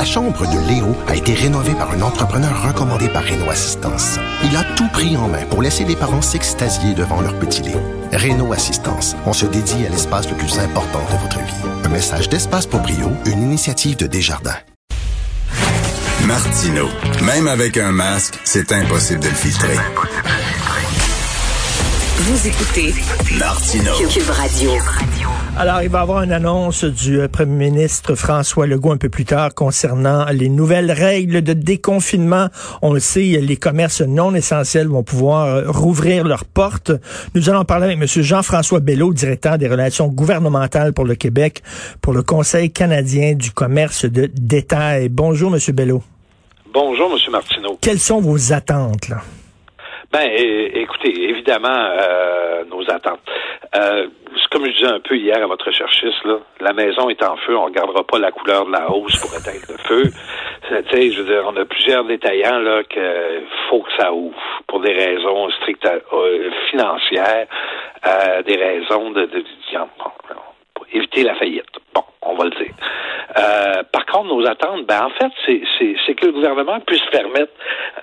La chambre de Léo a été rénovée par un entrepreneur recommandé par Renault Assistance. Il a tout pris en main pour laisser les parents s'extasier devant leur petit Léo. Renault Assistance, on se dédie à l'espace le plus important de votre vie. Un message d'Espace pour Brio, une initiative de Desjardins. Martino, même avec un masque, c'est impossible de le filtrer. Vous écoutez Martino. Cube Radio. Alors, il va y avoir une annonce du euh, premier ministre François Legault un peu plus tard concernant les nouvelles règles de déconfinement. On le sait, les commerces non essentiels vont pouvoir euh, rouvrir leurs portes. Nous allons parler avec M. Jean-François Bello, directeur des relations gouvernementales pour le Québec, pour le Conseil canadien du commerce de détail. Bonjour, M. Bello. Bonjour, M. Martineau. Quelles sont vos attentes, là? Ben, écoutez, évidemment, euh, nos attentes. Euh, comme je disais un peu hier à votre recherchiste, là, la maison est en feu, on regardera pas la couleur de la hausse pour éteindre le feu. Tu je veux dire, on a plusieurs détaillants là que faut que ça ouvre pour des raisons strictes euh, financières, euh, des raisons de, de, pour éviter la faillite. Bon, on va le dire. Euh, par contre, nos attentes, ben en fait, c'est que le gouvernement puisse permettre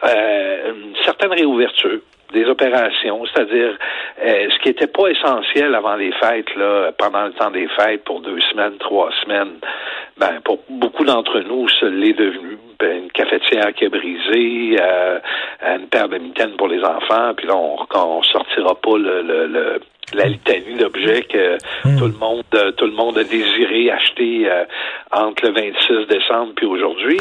euh, une certaine réouverture des opérations, c'est-à-dire euh, ce qui n'était pas essentiel avant les fêtes, là, pendant le temps des fêtes, pour deux semaines, trois semaines, ben pour beaucoup d'entre nous, ce l'est devenu. Ben, une cafetière qui est brisée, euh, une paire de mitaines pour les enfants, puis là, on, on sortira pas le, le la litanie d'objets que hmm. tout le monde euh, tout le monde a désiré acheter euh, entre le 26 décembre puis aujourd'hui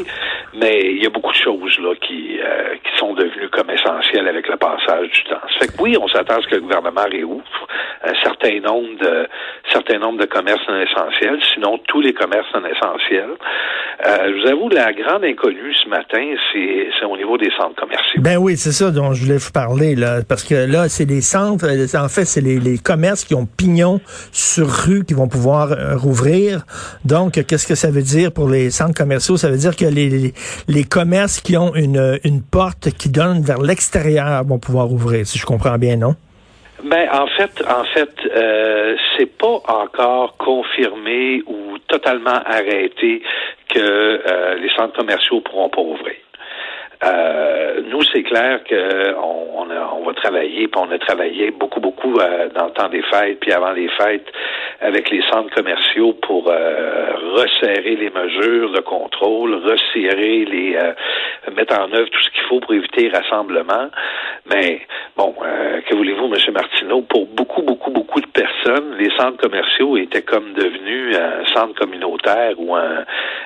mais il y a beaucoup de choses là qui euh, qui sont devenues comme essentielles avec le passage du temps. Ça fait que oui, on s'attend à ce que le gouvernement réouvre un certain nombre de certain nombre de commerces non essentiels, sinon tous les commerces non essentiels. Je vous avoue la grande inconnue ce matin, c'est c'est au niveau des centres commerciaux. Ben oui, c'est ça dont je voulais vous parler là parce que là c'est des centres en fait c'est les commerces qui ont pignon sur rue qui vont pouvoir euh, rouvrir. Donc, qu'est-ce que ça veut dire pour les centres commerciaux? Ça veut dire que les, les, commerces qui ont une, une porte qui donne vers l'extérieur vont pouvoir ouvrir, si je comprends bien, non? Ben en fait, en fait, euh, c'est pas encore confirmé ou totalement arrêté que euh, les centres commerciaux pourront pas ouvrir. Euh, nous, c'est clair qu'on on, on va travailler, puis on a travaillé beaucoup, beaucoup euh, dans le temps des fêtes, puis avant les fêtes, avec les centres commerciaux pour euh, resserrer les mesures de contrôle, resserrer les, mettre en œuvre tout ce qu'il faut pour éviter les rassemblements. Mais bon, que voulez-vous, M. Martineau, pour beaucoup, beaucoup, beaucoup de personnes, les centres commerciaux étaient comme devenus un centre communautaire ou un,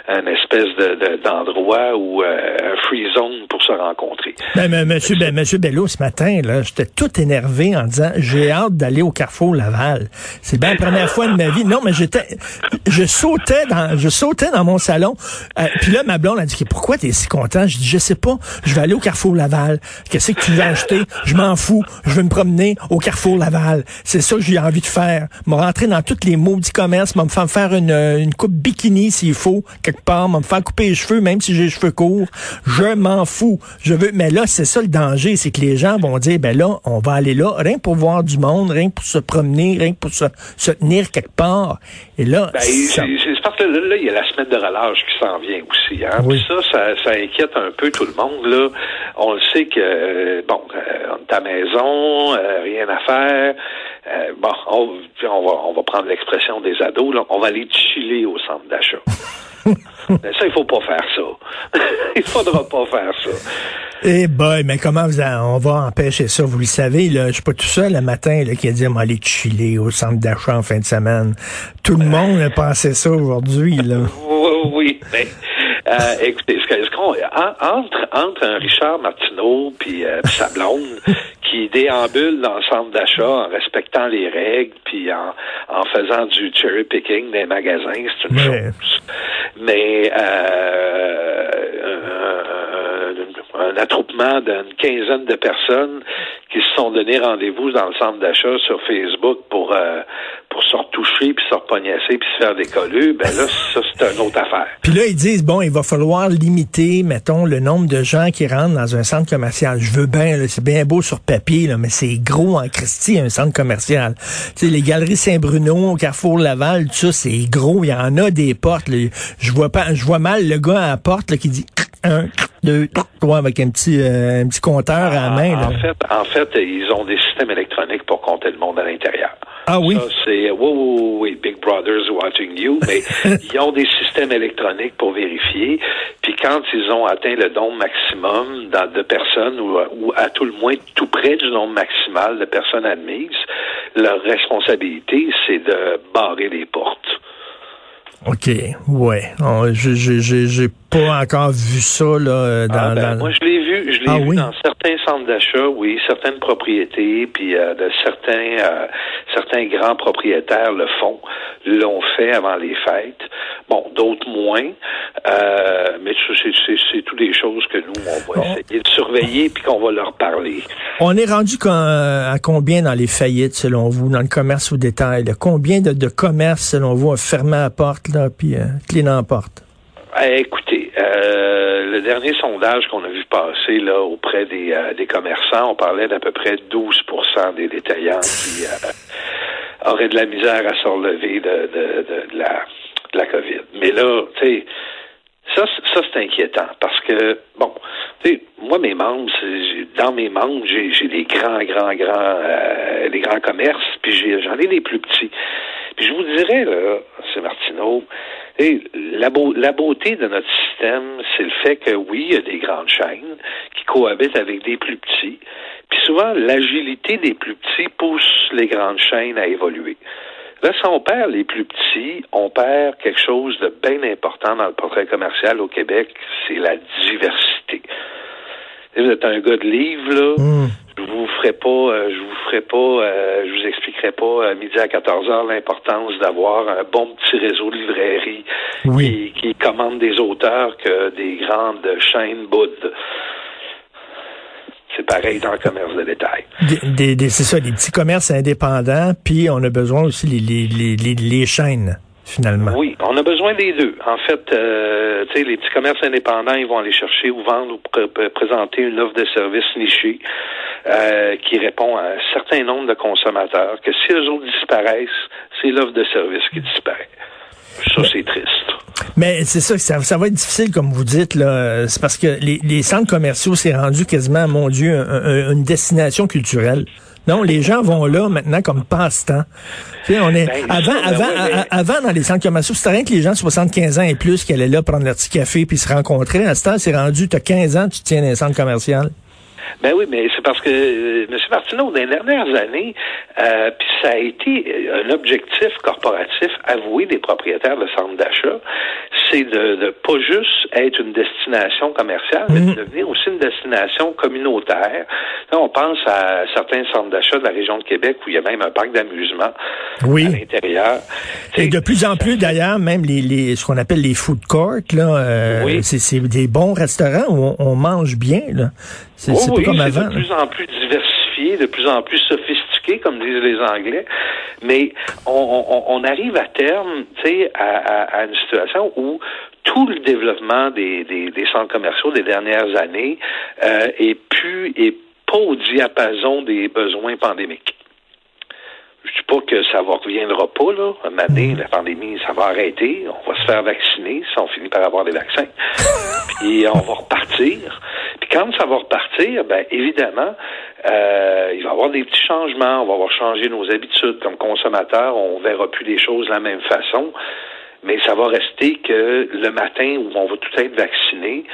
un espèce de, d'endroit ou un free zone pour se rencontrer. Ben, mais, monsieur, ben, monsieur Bello, ce matin, là, j'étais tout énervé en disant j'ai hâte d'aller au Carrefour Laval. C'est bien la première fois de ma vie. Non, mais j'étais je sautais dans je sautais dans mon salon. Euh, puis là, ma blonde a dit pourquoi t'es si content? Je dis je sais pas, je vais aller au Carrefour Laval. Qu'est-ce que tu veux acheter? Je m'en fous. Je veux me promener au Carrefour Laval. C'est ça que j'ai envie de faire. Me rentrer dans tous les maudits commerces, me faire faire une, une coupe bikini s'il faut, quelque part, me faire couper les cheveux, même si j'ai les cheveux courts. Je m'en fou. Je veux, mais là, c'est ça le danger, c'est que les gens vont dire, ben là, on va aller là, rien pour voir du monde, rien pour se promener, rien pour se, tenir quelque part. Et là, ben, c'est parce que là, il y a la semaine de relâche qui s'en vient aussi. Hein? Puis ça, ça, inquiète un peu tout le monde. Là, on le sait que euh, bon, euh, on est à maison, euh, rien à faire. bon, on, on, va, on va prendre l'expression des ados. Là, on va aller chiller au centre d'achat. Mais ça, il faut pas faire ça. il faudra pas faire ça. Eh boy, mais comment vous on va empêcher ça? Vous le savez, là, je suis pas tout seul le matin là, qui a dit on va aller chiller au centre d'achat en fin de semaine. Tout le monde a pensé ça aujourd'hui. Là. oui, oui. Mais, euh, écoutez, ce qu'on, entre, entre un Richard Martineau puis euh, sa blonde, qui déambule dans le centre d'achat en respectant les règles puis en, en faisant du cherry picking des magasins, c'est une chose. Mais euh, un, attroupement d'une quinzaine de personnes qui se sont donné rendez-vous dans le centre d'achat sur Facebook pour euh, pour se retoucher, puis se repognasser, puis se faire décoller, ben là, ça, c'est une autre affaire. Puis là, ils disent, bon, il va falloir limiter, mettons, le nombre de gens qui rentrent dans un centre commercial. Je veux bien, c'est bien beau sur papier, là, mais c'est gros en Christie, un centre commercial. Tu sais, les galeries Saint-Bruno, Carrefour Laval, tout ça, c'est gros. Il y en a des portes. Je vois pas, je vois mal le gars à la porte là, qui dit un, deux, trois, avec un petit, euh, un petit compteur à la main. En là. fait, en fait, ils ont des systèmes électroniques pour compter le monde à l'intérieur. Ah oui? C'est, oui, oui, oui, Big Brother's watching you, mais ils ont des systèmes électroniques pour vérifier. Puis quand ils ont atteint le nombre maximum dans- de personnes, ou, ou à tout le moins tout près du nombre maximal de personnes admises, leur responsabilité, c'est de barrer les portes. OK, ouais. J'ai pas encore vu ça là, dans, Ah, ben, dans- Moi, je l'ai vu, je l'ai Ah vu oui? dans certains centres d'achat, oui, certaines propriétés, puis euh, de certains euh, certains grands propriétaires le font, l'ont fait avant les fêtes. Bon, d'autres moins, euh, mais c'est toutes des choses que nous on va Bon. essayer de surveiller puis qu'on va leur parler. On est rendu à combien dans les faillites, selon vous, dans le commerce au détail? là? Combien de, de commerces, selon vous, ont fermé la porte, là, puis euh, clé dans la porte? Eh, euh, le dernier sondage qu'on a vu passer là auprès des, euh, des commerçants, on parlait d'à peu près 12% des détaillants qui euh, auraient de la misère à se relever de, la, la COVID. Mais là, tu sais, ça, ça c'est inquiétant parce que, bon, tu sais, moi, mes membres, dans mes membres, j'ai des grands, grands, grands, des grands commerces, puis j'en ai des plus petits. Puis je vous dirais, là, c'est Martineau, la, beau- la beauté de notre système, c'est le fait que oui, il y a des grandes chaînes qui cohabitent avec des plus petits. Puis souvent, l'agilité des plus petits pousse les grandes chaînes à évoluer. Là, si on perd les plus petits, on perd quelque chose de bien important dans le portrait commercial au Québec, c'est la diversité. Si vous êtes un gars de livres, là, Hmm. Je vous ferai pas, euh, je vous ferai pas, euh, je vous expliquerai pas à midi à 14 heures l'importance d'avoir un bon petit réseau de librairies Oui. qui, qui commande des auteurs que des grandes chaînes boudent. C'est pareil dans le commerce de détail. Des, des- des- c'est ça, des petits commerces indépendants, puis on a besoin aussi les, les, les, les, les chaînes, finalement? Oui, on a besoin des deux. En fait, euh, tu sais, les petits commerces indépendants, ils vont aller chercher ou vendre ou pr- pr- présenter une offre de service nichée euh, qui répond à un certain nombre de consommateurs. Que si eux autres disparaissent, c'est l'offre de service qui disparaît. Ça, c'est triste. Mais c'est ça, ça, ça va être difficile, comme vous dites, là. C'est parce que les, les centres commerciaux, c'est rendu quasiment, mon Dieu, un- un- une destination culturelle. Non, les gens vont là maintenant comme passe-temps. Tu sais, on est Ben, avant, ben avant, ouais, mais- a- avant dans les centres commerciaux, c'était rien que les gens de 75 ans et plus qui allaient là prendre leur petit café puis se rencontrer. À ce temps, c'est rendu, t'as 15 ans, tu tiens un centre commercial. Ben oui, mais c'est parce que euh, M. Martineau, dans les dernières années, euh, puis ça a été euh, un objectif corporatif avoué des propriétaires de centres d'achat, c'est de, de pas juste être une destination commerciale, mais de devenir aussi une destination communautaire. Là, on pense à certains centres d'achat de la région de Québec où il y a même un parc d'amusement Oui. à l'intérieur. Et de plus en plus, d'ailleurs, même les, les ce qu'on appelle les food courts, là, euh, Oui. c'est, c'est des bons restaurants où on, on mange bien. Là. C'est, oui, pas comme avant. de plus en plus diversifié, de plus en plus sophistiqué, comme disent les Anglais. Mais on, on- on arrive à terme, tu sais, à, à- à une situation où tout le développement des, des- des centres commerciaux des dernières années euh, est plus est pas au diapason des besoins pandémiques. Je dis pas que ça ne reviendra pas, là. Un moment donné, la pandémie, ça va arrêter. On va se faire vacciner si on finit par avoir des vaccins. Puis on va repartir. Puis quand ça va repartir, ben évidemment, euh, il va y avoir des petits changements. On va avoir changé nos habitudes comme consommateurs. On verra plus les choses de la même façon. Mais ça va rester que le matin où on va tout être vacciné,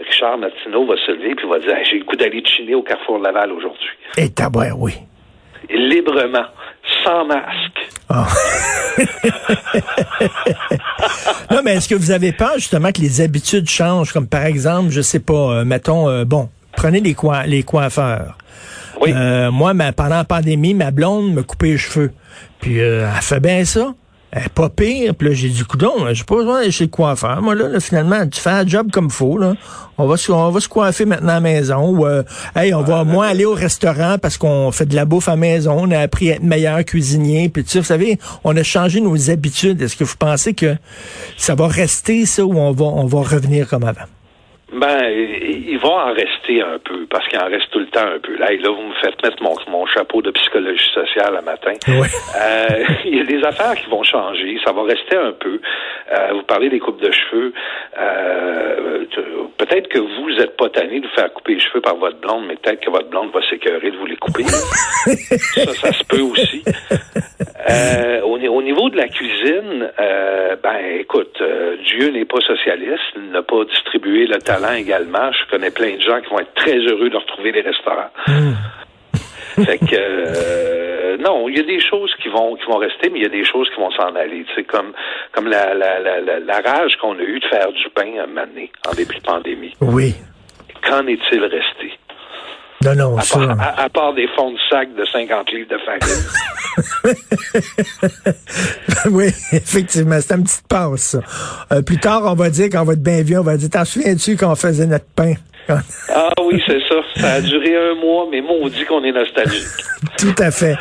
Richard Martineau va se lever puis va dire Hey, j'ai le goût d'aller chiner au Carrefour Laval aujourd'hui. Et tabouin, oui. Librement, sans masque. Ah. non, mais est-ce que vous avez peur justement que les habitudes changent, comme par exemple, je sais pas, euh, mettons, euh, bon, prenez les, les coiffeurs. Oui. Euh, moi, ma, pendant la pandémie, ma blonde me coupait les cheveux. Puis euh, elle fait bien ça. Eh, pas pire. Puis là, j'ai dit, coudon, j'ai pas besoin d'aller chez le coiffeur. Moi, là, là, finalement, tu fais un job comme faut, là. On va, se- on va se coiffer maintenant à la maison. Ou, euh, hey, on va moins aller au restaurant parce qu'on fait de la bouffe à la maison. On a appris à être meilleur cuisinier. Puis tu sais, vous savez, on a changé nos habitudes. Est-ce que vous pensez que ça va rester, ça, ou on va, on va revenir comme avant? Ben, il va en rester un peu, parce qu'il en reste tout le temps un peu. Là, là vous me faites mettre mon, mon chapeau de psychologie sociale à matin. Ouais. Euh, il y a des affaires qui vont changer, ça va rester un peu. Euh, vous parlez des coupes de cheveux. Euh, peut-être que vous n'êtes pas tanné de vous faire couper les cheveux par votre blonde, mais peut-être que votre blonde va s'écœurer de vous les couper. ça, ça se peut aussi. Euh, au, ni- au niveau de la cuisine, euh, ben écoute, Dieu n'est pas socialiste, il n'a pas distribué le talent également. Je connais plein de gens qui vont être très heureux de retrouver des restaurants. Fait que euh, non, il y a des choses qui vont qui vont rester, mais il y a des choses qui vont s'en aller. Comme comme la la, la, la, la rage qu'on a eue de faire du pain à donné, en début de pandémie. Oui. Qu'en est-il resté? Non, non, À ça. part, à- à part des fonds de sac de 50 livres de farine. oui, effectivement, c'est une petite passe. Euh, plus tard, on va dire, quand on va être bien vieux, on va dire, t'en souviens-tu quand on faisait notre pain? Ah oui, c'est ça. Ça a duré un mois, mais maudit qu'on est nostalgique. Tout à fait.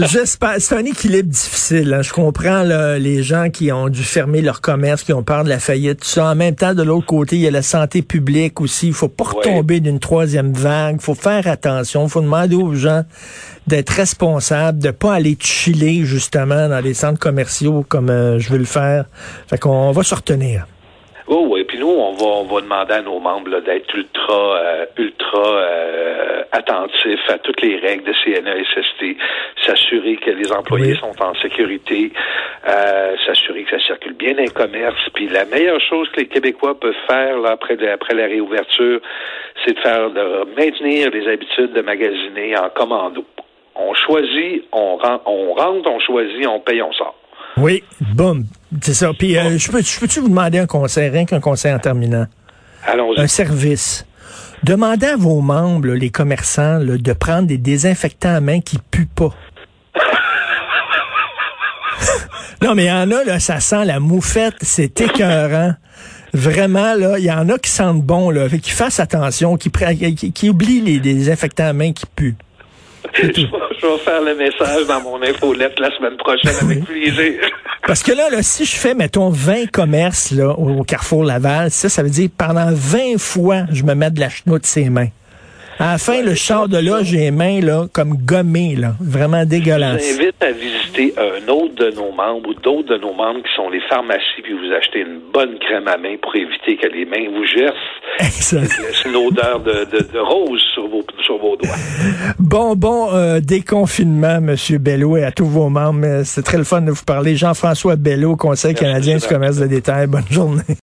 J'espère. C'est un équilibre difficile. hein. Je comprends là, les gens qui ont dû fermer leur commerce, qui ont peur de la faillite, tout ça. En même temps, de l'autre côté, il y a la santé publique aussi. Il faut pas retomber d'une troisième vague. Il faut faire attention. Il faut demander aux gens d'être responsables, de pas aller chiller justement dans les centres commerciaux comme euh, je veux le faire. Fait qu'on va se retenir. Oh oui, puis nous, on va, on va demander à nos membres d'être ultra, euh, ultra euh, attentifs à toutes les règles de CNESST, s'assurer que les employés Oui. sont en sécurité, euh, s'assurer que ça circule bien dans les commerces. Puis la meilleure chose que les Québécois peuvent faire là, après, la- après la réouverture, c'est de faire de maintenir les habitudes de magasiner en commando. On choisit, on, ren- on rentre, on choisit, on paye, on sort. Oui, boum. C'est ça. Puis euh, je peux, peux-tu vous demander un conseil, rien qu'un conseil en terminant? Allons-y. un service. Demandez à vos membres, là, les commerçants, là, de prendre des désinfectants à main qui puent pas. non, mais il y en a, là, ça sent la moufette, c'est écœurant. Vraiment, là, il y en a qui sentent bon, là, qu'ils fassent attention, qui, qui, qui oublient les désinfectants à main qui puent. Je vais, je vais faire le message dans mon infolette la semaine prochaine avec plaisir. Parce que là, là, si je fais, mettons, 20 commerces là, au Carrefour Laval, ça, ça veut dire pendant 20 fois, je me mets de la chenoute ses mains. À la fin, le char de là, j'ai les mains là, comme gommées, là, vraiment Je dégueulasse. vous invite à visiter un autre de nos membres ou d'autres de nos membres qui sont les pharmacies, puis vous achetez une bonne crème à main pour éviter que les mains vous gercent. Laisse une odeur de, de, de rose sur vos, sur vos doigts. Bon, bon euh, déconfinement, Monsieur Bello, et à tous vos membres. Euh, C'est très le fun de vous parler. Jean-François Bello, Conseil Merci, canadien du commerce de détail. Bonne journée.